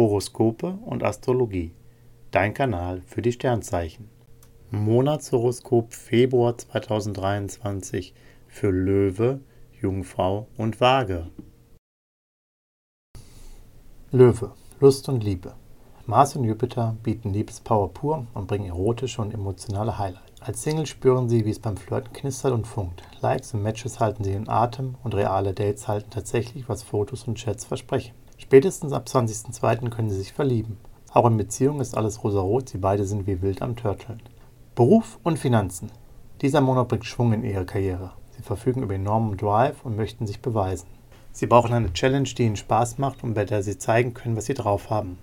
Horoskope und Astrologie. Dein Kanal für die Sternzeichen. Monatshoroskop Februar 2023 für Löwe, Jungfrau und Waage. Löwe, Lust und Liebe. Mars und Jupiter bieten Liebespower pur und bringen erotische und emotionale Highlights. Als Single spüren sie, wie es beim Flirten knistert und funkt. Likes und Matches halten sie in Atem und reale Dates halten tatsächlich, was Fotos und Chats versprechen. Spätestens ab 20.02. können sie sich verlieben. Auch in Beziehungen ist alles rosarot, sie beide sind wie wild am Turteln. Beruf und Finanzen. Dieser Monat bringt Schwung in ihre Karriere. Sie verfügen über enormen Drive und möchten sich beweisen. Sie brauchen eine Challenge, die ihnen Spaß macht und bei der sie zeigen können, was sie drauf haben.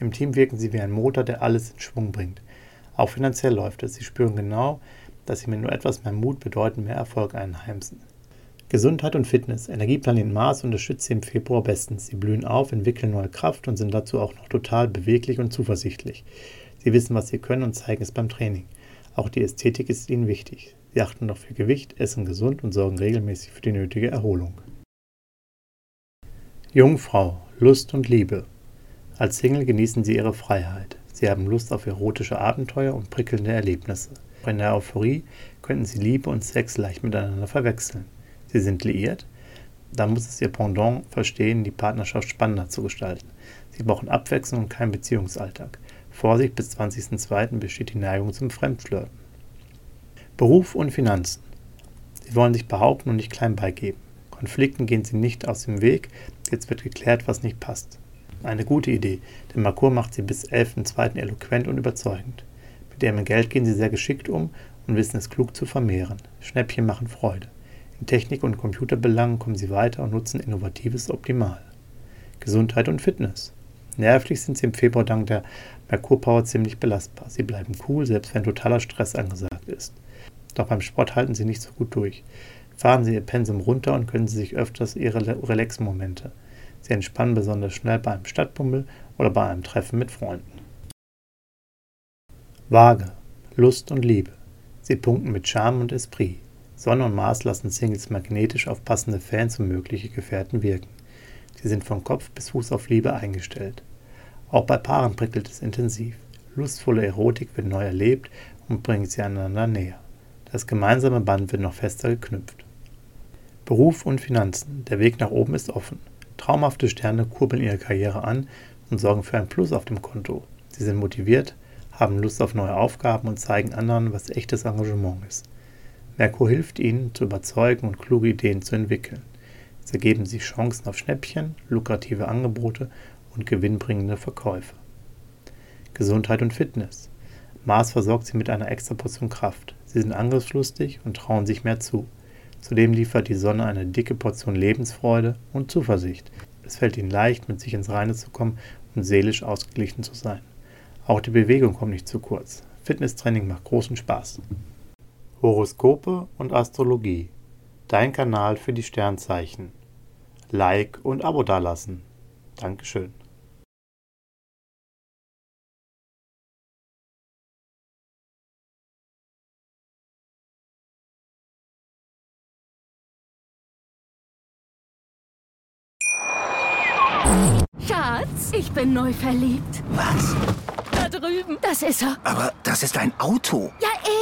Im Team wirken sie wie ein Motor, der alles in Schwung bringt. Auch finanziell läuft es. Sie spüren genau, dass sie mit nur etwas mehr Mut bedeutend mehr Erfolg einheimsen. Gesundheit und Fitness. Energieplanet Mars unterstützt sie im Februar bestens. Sie blühen auf, entwickeln neue Kraft und sind dazu auch noch total beweglich und zuversichtlich. Sie wissen, was sie können und zeigen es beim Training. Auch die Ästhetik ist ihnen wichtig. Sie achten noch für Gewicht, essen gesund und sorgen regelmäßig für die nötige Erholung. Jungfrau, Lust und Liebe. Als Single genießen sie ihre Freiheit. Sie haben Lust auf erotische Abenteuer und prickelnde Erlebnisse. In der Euphorie könnten sie Liebe und Sex leicht miteinander verwechseln. Sie sind liiert, dann muss es ihr Pendant verstehen, die Partnerschaft spannender zu gestalten. Sie brauchen Abwechslung und keinen Beziehungsalltag. Vorsicht, bis 20.02. besteht die Neigung zum Fremdflirten. Beruf und Finanzen. Sie wollen sich behaupten und nicht klein beigeben. Konflikten gehen sie nicht aus dem Weg, jetzt wird geklärt, was nicht passt. Eine gute Idee, denn Merkur macht sie bis 11.02. eloquent und überzeugend. Mit ihrem Geld gehen sie sehr geschickt um und wissen es klug zu vermehren. Schnäppchen machen Freude. In Technik- und Computerbelangen kommen sie weiter und nutzen Innovatives optimal. Gesundheit und Fitness. Nervlich sind sie im Februar dank der Merkurpower ziemlich belastbar. Sie bleiben cool, selbst wenn totaler Stress angesagt ist. Doch beim Sport halten sie nicht so gut durch. Fahren sie ihr Pensum runter und können sie sich öfters ihre Relax-Momente. Sie entspannen besonders schnell bei einem Stadtbummel oder bei einem Treffen mit Freunden. Waage, Lust und Liebe. Sie punkten mit Charme und Esprit. Sonne und Mars lassen Singles magnetisch auf passende Fans und mögliche Gefährten wirken. Sie sind von Kopf bis Fuß auf Liebe eingestellt. Auch bei Paaren prickelt es intensiv. Lustvolle Erotik wird neu erlebt und bringt sie einander näher. Das gemeinsame Band wird noch fester geknüpft. Beruf und Finanzen. Der Weg nach oben ist offen. Traumhafte Sterne kurbeln ihre Karriere an und sorgen für ein Plus auf dem Konto. Sie sind motiviert, haben Lust auf neue Aufgaben und zeigen anderen, was echtes Engagement ist. Merkur hilft ihnen, zu überzeugen und kluge Ideen zu entwickeln. Es ergeben sich Chancen auf Schnäppchen, lukrative Angebote und gewinnbringende Verkäufe. Gesundheit und Fitness. Mars versorgt sie mit einer extra Portion Kraft. Sie sind angriffslustig und trauen sich mehr zu. Zudem liefert die Sonne eine dicke Portion Lebensfreude und Zuversicht. Es fällt ihnen leicht, mit sich ins Reine zu kommen und seelisch ausgeglichen zu sein. Auch die Bewegung kommt nicht zu kurz. Fitnesstraining macht großen Spaß. Horoskope und Astrologie. Dein Kanal für die Sternzeichen. Like und Abo dalassen. Dankeschön. Schatz, ich bin neu verliebt. Was? Da drüben. Das ist er. Aber das ist ein Auto. Ja, eben.